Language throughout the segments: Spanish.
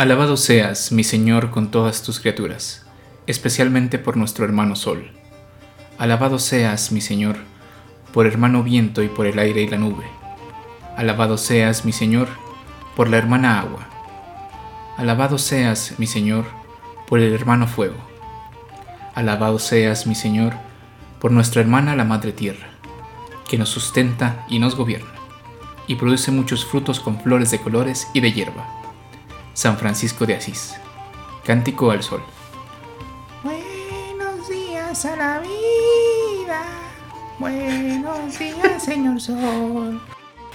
Alabado seas, mi Señor, con todas tus criaturas, especialmente por nuestro hermano Sol. Alabado seas, mi Señor, por hermano viento y por el aire y la nube. Alabado seas, mi Señor, por la hermana agua. Alabado seas, mi Señor, por el hermano fuego. Alabado seas, mi Señor, por nuestra hermana la Madre Tierra, que nos sustenta y nos gobierna, y produce muchos frutos con flores de colores y de hierba. San Francisco de Asís. Cántico al Sol. Buenos días a la vida. Buenos días, señor Sol.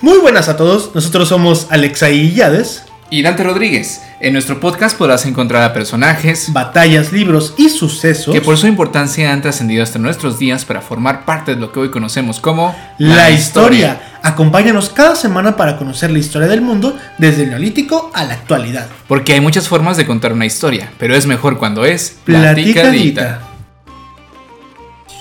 Muy buenas a todos, nosotros somos Alexa y Yades. Y Dante Rodríguez. En nuestro podcast podrás encontrar a personajes Batallas, libros y sucesos que por su importancia han trascendido hasta nuestros días para formar parte de lo que hoy conocemos como la historia. Acompáñanos cada semana para conocer la historia del mundo desde el neolítico a la actualidad. Porque hay muchas formas de contar una historia, pero es mejor cuando es Platicadita.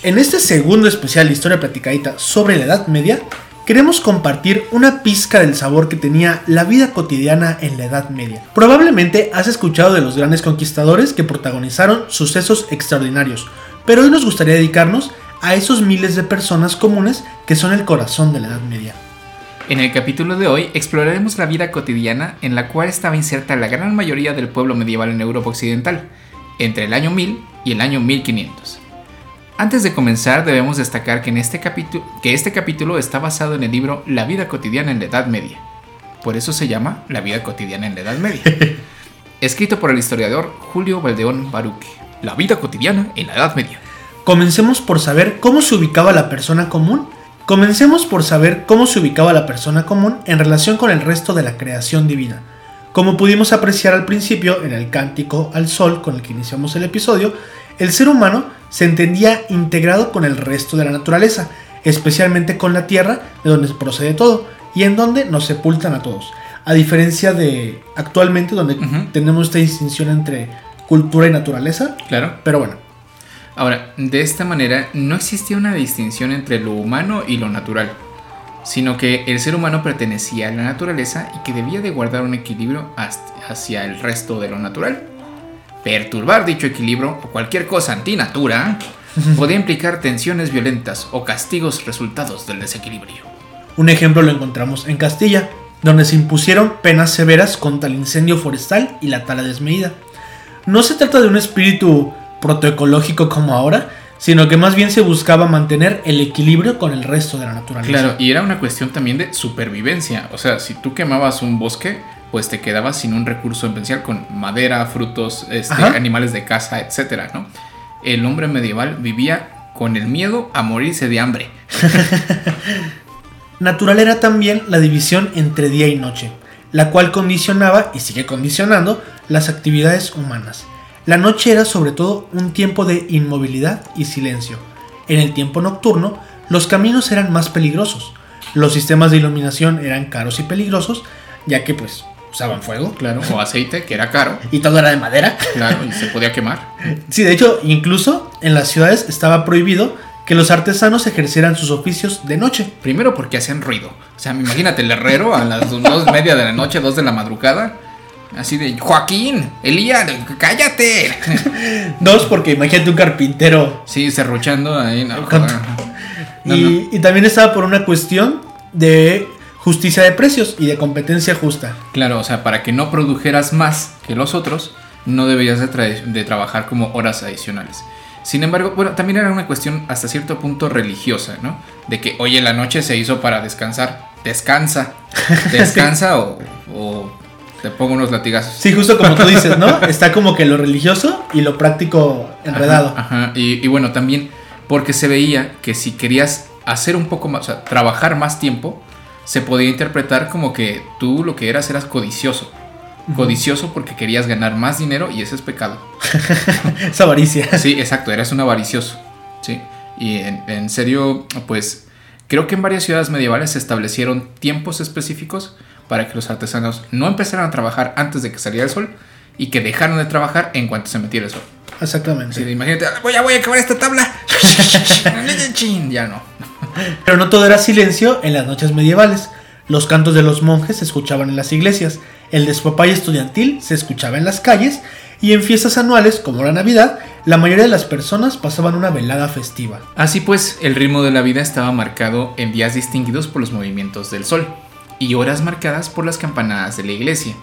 En este segundo especial de Historia Platicadita sobre la Edad Media, queremos compartir una pizca del sabor que tenía la vida cotidiana en la Edad Media. Probablemente has escuchado de los grandes conquistadores que protagonizaron sucesos extraordinarios, pero hoy nos gustaría dedicarnos a esos miles de personas comunes que son el corazón de la Edad Media. En el capítulo de hoy exploraremos la vida cotidiana en la cual estaba inserta la gran mayoría del pueblo medieval en Europa Occidental, entre el año 1000 y el año 1500. Antes de comenzar debemos destacar que, en este capítulo, que este capítulo está basado en el libro La vida cotidiana en la Edad Media. Por eso se llama La vida cotidiana en la Edad Media. Escrito por el historiador Julio Valdeón Baruque. La vida cotidiana en la Edad Media. Comencemos por saber cómo se ubicaba la persona común. Comencemos por saber cómo se ubicaba la persona común en relación con el resto de la creación divina. Como pudimos apreciar al principio en el cántico al sol con el que iniciamos el episodio, el ser humano se entendía integrado con el resto de la naturaleza, especialmente con la tierra, de donde procede todo, y en donde nos sepultan a todos. A diferencia de actualmente, donde tenemos esta distinción entre cultura y naturaleza. Claro. Pero bueno, Ahora, de esta manera no existía una distinción entre lo humano y lo natural, sino que el ser humano pertenecía a la naturaleza y que debía de guardar un equilibrio hacia el resto de lo natural. Perturbar dicho equilibrio o cualquier cosa antinatura podía implicar tensiones violentas o castigos resultados del desequilibrio. un ejemplo lo encontramos en Castilla, donde se impusieron penas severas contra el incendio forestal y la tala desmedida. No se trata de un espíritu protoecológico como ahora, sino que más bien se buscaba mantener el equilibrio con el resto de la naturaleza. Claro, y era una cuestión también de supervivencia. O sea, si tú quemabas un bosque, pues te quedabas sin un recurso esencial con madera, frutos, este, animales de caza, etcétera, ¿no? El hombre medieval vivía con el miedo a morirse de hambre. Natural era también la división entre día y noche, la cual condicionaba y sigue condicionando las actividades humanas. La noche era sobre todo un tiempo de inmovilidad y silencio. En el tiempo nocturno, los caminos eran más peligrosos. Los sistemas de iluminación eran caros y peligrosos, ya que pues usaban fuego Claro, o aceite, que era caro, y todo era de madera. claro, y se podía quemar. Sí, de hecho, incluso en las ciudades estaba prohibido que los artesanos ejercieran sus oficios de noche. Primero porque hacían ruido. O sea, imagínate el herrero a las dos y media de la noche, dos de la madrugada. Así de, Joaquín, Elías, cállate. Dos, porque imagínate un carpintero Sí, serruchando ahí. No, y, también estaba por una cuestión de justicia de precios y de competencia justa. Claro, o sea, para que no produjeras más que los otros, no deberías de, tra- de trabajar como horas adicionales. Sin embargo, bueno, también era una cuestión hasta cierto punto religiosa, ¿no? De que, oye, la noche se hizo para descansar. Descansa. Descansa o, o te pongo unos latigazos. Sí, justo como tú dices, ¿no? Está como que lo religioso y lo práctico enredado. Ajá, ajá. Y, y bueno, también porque se veía que si querías hacer un poco más, o sea, trabajar más tiempo, se podía interpretar como que tú lo que eras eras codicioso. Codicioso porque querías ganar más dinero y ese es pecado. Es avaricia. Sí, exacto, eras un avaricioso. Sí. Y en, en serio, pues creo que en varias ciudades medievales se establecieron tiempos específicos para que los artesanos no empezaran a trabajar antes de que saliera el sol y que dejaran de trabajar en cuanto se metiera el sol. Exactamente. Sí, imagínate, "Ah, voy a, voy a acabar esta tabla. Ya no. Pero no todo era silencio en las noches medievales. Los cantos de los monjes se escuchaban en las iglesias, el despapay estudiantil se escuchaba en las calles y en fiestas anuales como la Navidad, la mayoría de las personas pasaban una velada festiva. Así pues, el ritmo de la vida estaba marcado en días distinguidos por los movimientos del sol y horas marcadas por las campanadas de la iglesia.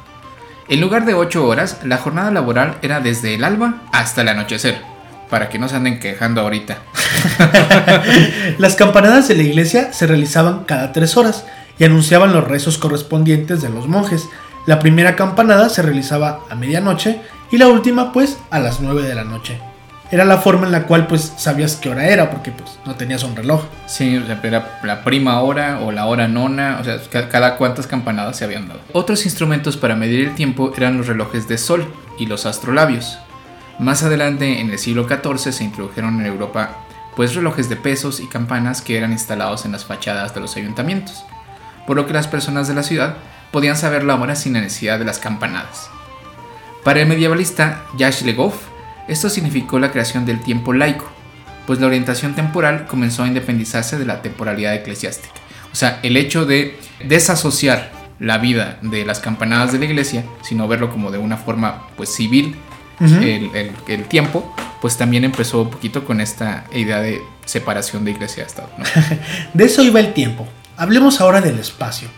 En lugar de 8 horas, la jornada laboral era desde el alba hasta el anochecer, para que no se anden quejando ahorita. Las campanadas de la iglesia se realizaban cada 3 horas y anunciaban los rezos correspondientes de los monjes. La primera campanada se realizaba a medianoche y la última pues a las 9 de la noche. Era la forma en la cual pues sabías qué hora era porque pues no tenías un reloj. Sí, o sea, era la prima hora o la hora nona, o sea, ca- cada cuantas campanadas se habían dado. Otros instrumentos para medir el tiempo eran los relojes de sol y los astrolabios. Más adelante, en el siglo XIV, se introdujeron en Europa pues relojes de pesos y campanas que eran instalados en las fachadas de los ayuntamientos, por lo que las personas de la ciudad podían saber la hora sin la necesidad de las campanadas. Para el medievalista Jacques Le Goff, esto significó la creación del tiempo laico, pues la orientación temporal comenzó a independizarse de la temporalidad eclesiástica. O sea, el hecho de desasociar la vida de las campanadas de la iglesia, sino verlo como de una forma pues civil, el, el- el tiempo, pues también empezó un poquito con esta idea de separación de iglesia y Estado. ¿no? De eso iba el tiempo. Hablemos ahora del espacio.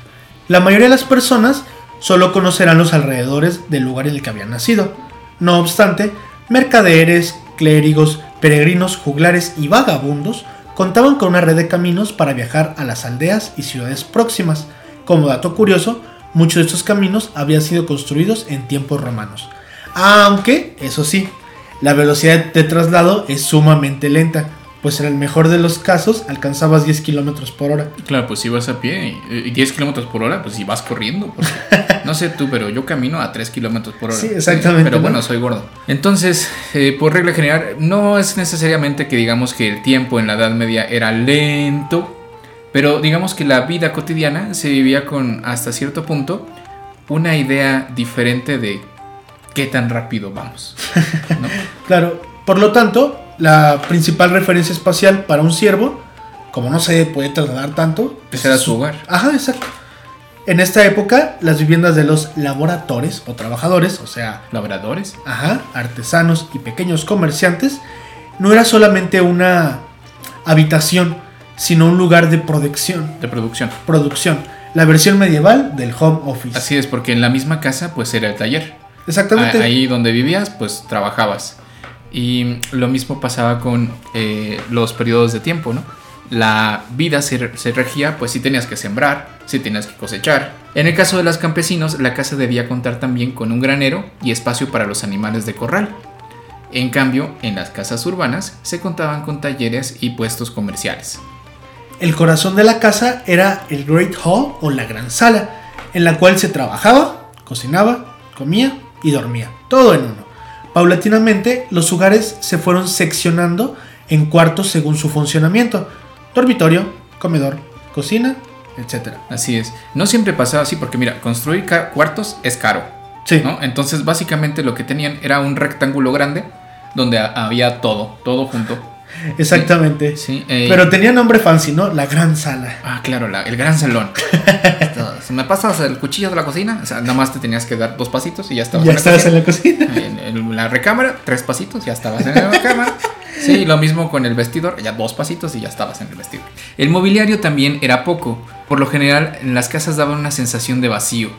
La mayoría de las personas solo conocerán los alrededores del lugar en el que habían nacido. No obstante, mercaderes, clérigos, peregrinos, juglares y vagabundos contaban con una red de caminos para viajar a las aldeas y ciudades próximas. Como dato curioso, muchos de estos caminos habían sido construidos en tiempos romanos. Aunque, eso sí, la velocidad de traslado es sumamente lenta, pues en el mejor de los casos alcanzabas 10 kilómetros por hora. Claro, pues si vas a pie y y 10 kilómetros por hora, pues si vas corriendo. porque- no sé tú, pero yo camino a 3 kilómetros por hora. Sí, exactamente, Pero ¿no? bueno, soy gordo. Entonces, eh, por regla general, no es necesariamente que digamos que el tiempo en la Edad Media era lento, pero digamos que la vida cotidiana se vivía con, hasta cierto punto, una idea diferente de qué tan rápido vamos. ¿no? Claro, por lo tanto, la principal referencia espacial para un ciervo, como no se puede trasladar tanto, Pues era su hogar. Ajá, exacto. En esta época, las viviendas de los laboradores o trabajadores, o sea, Labradores. ajá, artesanos y pequeños comerciantes, no era solamente una habitación, sino un lugar de producción, De producción. producción, la versión medieval del home office. Así es, porque en la misma casa pues era el taller. Exactamente. A- Ahí donde vivías, pues trabajabas. Y lo mismo pasaba con eh, los periodos de tiempo, ¿no? La vida se, se regía, pues si tenías que sembrar, si tenías que cosechar. En el caso de los campesinos, la casa debía contar también con un granero y espacio para los animales de corral. En cambio, en las casas urbanas se contaban con talleres y puestos comerciales. El corazón de la casa era el Great Hall o la gran sala, en la cual se trabajaba, cocinaba, comía y dormía, todo en uno. Paulatinamente, los hogares se fueron seccionando en cuartos según su funcionamiento: dormitorio, comedor, cocina, etc. Así es. No siempre pasaba así, porque mira, construir cuartos es caro. Sí, ¿no? Entonces, básicamente lo que tenían era un rectángulo grande donde ha- había todo, todo junto. exactamente. Sí, eh, Pero tenía nombre fancy, ¿no? La gran sala. Ah, claro, la- el gran salón. Me pasas el cuchillo de la cocina, o sea, nada más te tenías que dar dos pasitos y ya estabas Ya en la estabas en la cocina. En, en la recámara, tres pasitos, ya estabas en la recámara. Sí, lo mismo con el vestidor, ya dos pasitos y ya estabas en el vestidor. El mobiliario también era poco. Por lo general, en las casas daban una sensación de vacío.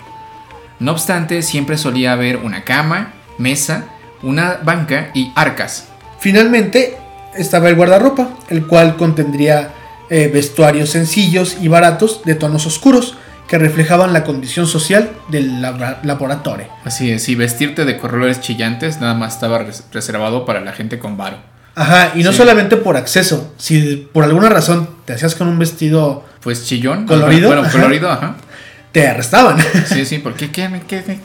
No obstante, siempre solía haber una cama, mesa, una banca y arcas. Finalmente estaba el guardarropa, el cual contendría eh, vestuarios sencillos y baratos de tonos oscuros que reflejaban la condición social del laboratorio. Así es, y vestirte de colores chillantes nada más estaba res- reservado para la gente con varo. Ajá, y no Sí. solamente por acceso, si por alguna razón te hacías con un vestido, Pues chillón. ¿Colorido? Bueno, Ajá. colorido, ajá. te arrestaban. Sí, sí, ¿por qué, qué,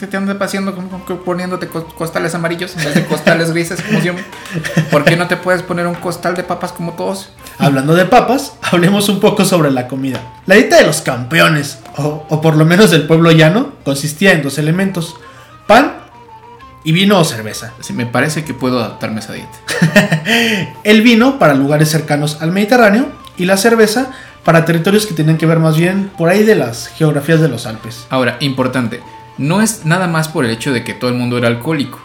te andas con- poniéndote co- costales amarillos en vez de costales grises como yo? ¿Por qué no te puedes poner un costal de papas como todos? Hablando de papas, hablemos un poco sobre la comida. La dieta de los campeones, o, o por lo menos del pueblo llano, consistía en dos elementos, pan y vino o cerveza. Sí, me parece que puedo adaptarme a esa dieta. El vino para lugares cercanos al Mediterráneo y la cerveza para territorios que tenían que ver más bien por ahí de las geografías de los Alpes. Ahora, importante, no es nada más por el hecho de que todo el mundo era alcohólico.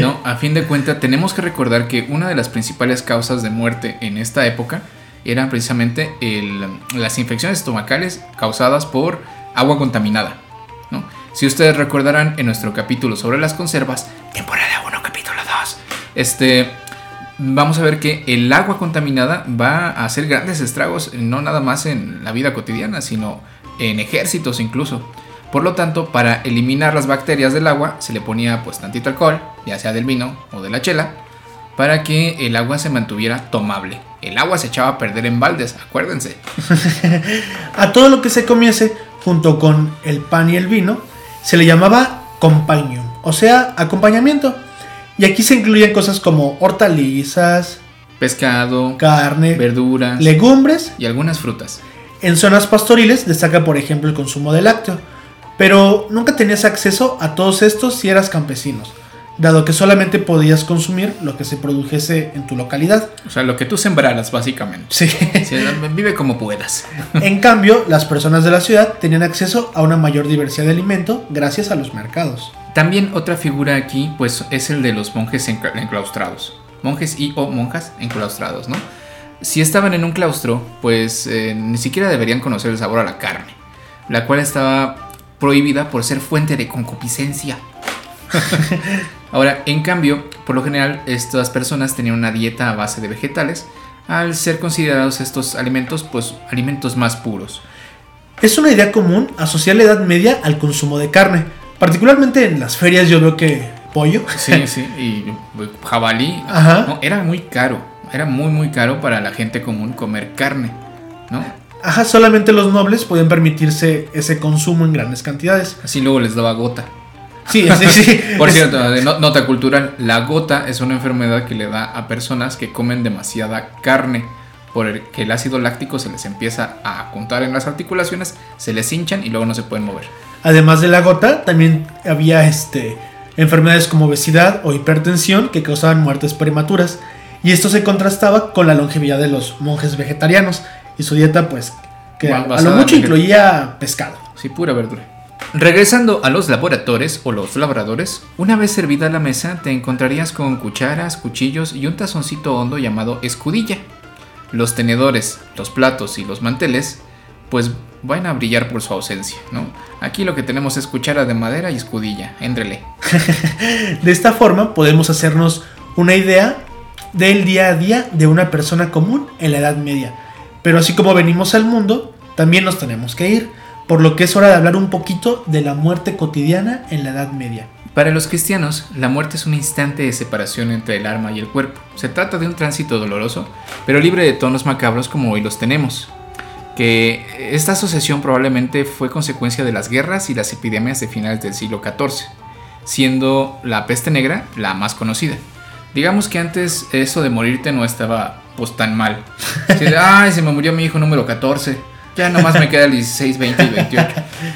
No, a fin de cuentas tenemos que recordar que una de las principales causas de muerte en esta época eran precisamente el- las infecciones estomacales causadas por agua contaminada. ¿no? Si ustedes recordarán en nuestro capítulo sobre las conservas, temporada 1, capítulo 2, este, vamos a ver que el agua contaminada va a hacer grandes estragos, no nada más en la vida cotidiana, sino en ejércitos incluso. Por lo tanto, para eliminar las bacterias del agua, se le ponía pues tantito alcohol, ya sea del vino o de la chela, para que el agua se mantuviera tomable. El agua se echaba a perder en baldes, acuérdense. A todo lo que se comiese, junto con el pan y el vino, se le llamaba companium, o sea, acompañamiento. Y aquí se incluyen cosas como hortalizas, Pescado, carne, verduras legumbres. y algunas frutas. En zonas pastoriles destaca, por ejemplo, el consumo de lácteo, pero nunca tenías acceso a todos estos si eras campesinos, dado que solamente podías consumir lo que se produjese en tu localidad. O sea, lo que tú sembraras, básicamente. Sí. Sí, vive como puedas. En cambio, las personas de la ciudad tenían acceso a una mayor diversidad de alimento gracias a los mercados. También otra figura aquí, pues, es el de los monjes encla- enclaustrados. Monjes y o monjas enclaustrados, ¿no? Si estaban en un claustro, pues eh, ni siquiera deberían conocer el sabor a la carne, la cual estaba prohibida por ser fuente de concupiscencia. Ahora, en cambio, por lo general, estas personas tenían una dieta a base de vegetales, al ser considerados estos alimentos, pues, alimentos más puros. Es una idea común asociar la Edad Media al consumo de carne. Particularmente en las ferias yo veo que pollo. Sí, sí, y pues, jabalí. Ajá. No, era muy caro. Era muy, muy caro para la gente común comer carne. ¿No? Ajá, solamente los nobles podían permitirse ese consumo en grandes cantidades. Así luego les daba gota. Sí, sí, sí. Por cierto, nota cultural, la gota es una enfermedad que le da a personas que comen demasiada carne. Por el que el ácido láctico se les empieza a juntar en las articulaciones, se les hinchan y luego no se pueden mover. Además de la gota, también había este, enfermedades como obesidad o hipertensión que causaban muertes prematuras. Y esto se contrastaba con la longevidad de los monjes vegetarianos y su dieta, pues, que a lo mucho incluía pescado. Sí, pura verdura. Regresando a los laboradores o los labradores, una vez servida la mesa te encontrarías con cucharas, cuchillos y un tazoncito hondo llamado escudilla. Los tenedores, los platos y los manteles, pues van a brillar por su ausencia, ¿no? Aquí lo que tenemos es cuchara de madera y escudilla, éndrele. De esta forma podemos hacernos una idea del día a día de una persona común en la Edad Media. Pero así como venimos al mundo, también nos tenemos que ir, por lo que es hora de hablar un poquito de la muerte cotidiana en la Edad Media. Para los cristianos, la muerte es un instante de separación entre el alma y el cuerpo. Se trata de un tránsito doloroso, pero libre de tonos macabros como hoy los tenemos. Que esta asociación probablemente fue consecuencia de las guerras y las epidemias de finales del siglo XIV, siendo la peste negra la más conocida. Digamos que antes eso de morirte no estaba pues tan mal. Ay, se me murió mi hijo número 14. Ya nomás me queda el 16, 20 y 28.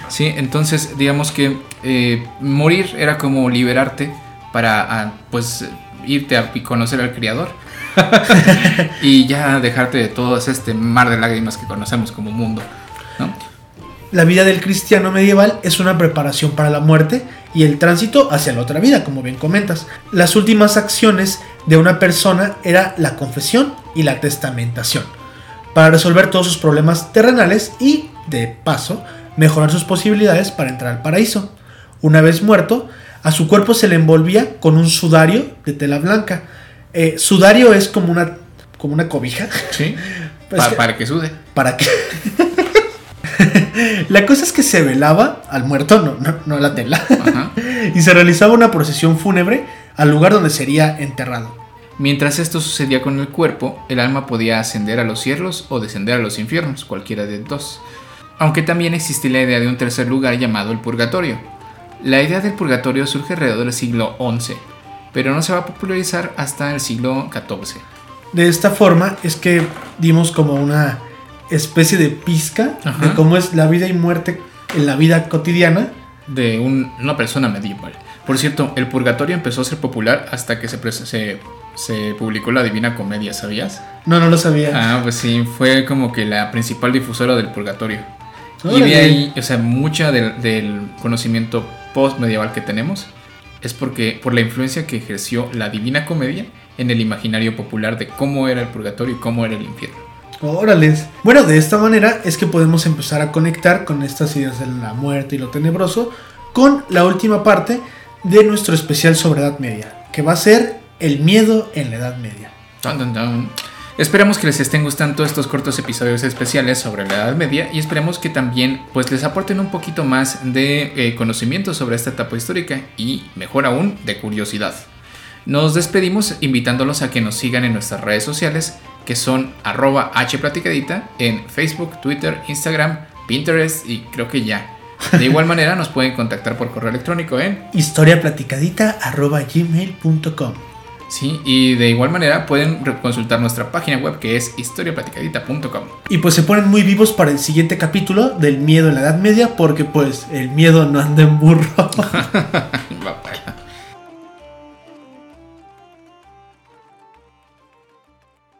Sí, entonces digamos que eh, morir era como liberarte para ah, pues irte a conocer al Creador. y ya dejarte de todo este mar de lágrimas que conocemos como mundo. ¿no? La vida del cristiano medieval es una preparación para la muerte y el tránsito hacia la otra vida, como bien comentas. Las últimas acciones de una persona era la confesión y la testamentación, para resolver todos sus problemas terrenales y, de paso, mejorar sus posibilidades para entrar al paraíso. Una vez muerto, a su cuerpo se le envolvía con un sudario de tela blanca. Eh, sudario es como una, como una cobija. Sí. Pues Pa- que- para que sude. ¿Para qué? la cosa es que se velaba al muerto, no, no, no la tela, Ajá. y se realizaba una procesión fúnebre al lugar donde sería enterrado. Mientras esto sucedía con el cuerpo, el alma podía ascender a los cielos o descender a los infiernos, cualquiera de dos. Aunque también existe la idea de un tercer lugar llamado el purgatorio. La idea del purgatorio surge alrededor del siglo XI, pero no se va a popularizar hasta el siglo XIV. De esta forma es que dimos como una especie de pizca Ajá. de cómo es la vida y muerte en la vida cotidiana. de un- una persona medieval. Por cierto, el purgatorio empezó a ser popular hasta que se, se se publicó la Divina Comedia, ¿sabías? No, no lo sabía. Ah, pues sí, fue como que la principal difusora del purgatorio. Y de ahí, o sea, mucha del, del conocimiento post-medieval que tenemos es porque por la influencia que ejerció la Divina Comedia en el imaginario popular de cómo era el purgatorio y cómo era el infierno. Órales. Bueno, de esta manera es que podemos empezar a conectar con estas ideas de la muerte y lo tenebroso con la última parte de nuestro especial sobre Edad Media, que va a ser el miedo en la Edad Media. Esperemos que les estén gustando estos cortos episodios especiales sobre la Edad Media y esperemos que también pues les aporten un poquito más de eh, conocimiento sobre esta etapa histórica y mejor aún de curiosidad. Nos despedimos invitándolos a que nos sigan en nuestras redes sociales que son arroba hplaticadita en Facebook, Twitter, Instagram, Pinterest y creo que ya. De igual manera nos pueden contactar por correo electrónico en historiaplaticadita.gmail.com sí y de igual manera pueden consultar nuestra página web que es historiaplaticadita.com. Y pues se ponen muy vivos para el siguiente capítulo del miedo en la Edad Media porque pues el miedo no anda en burro.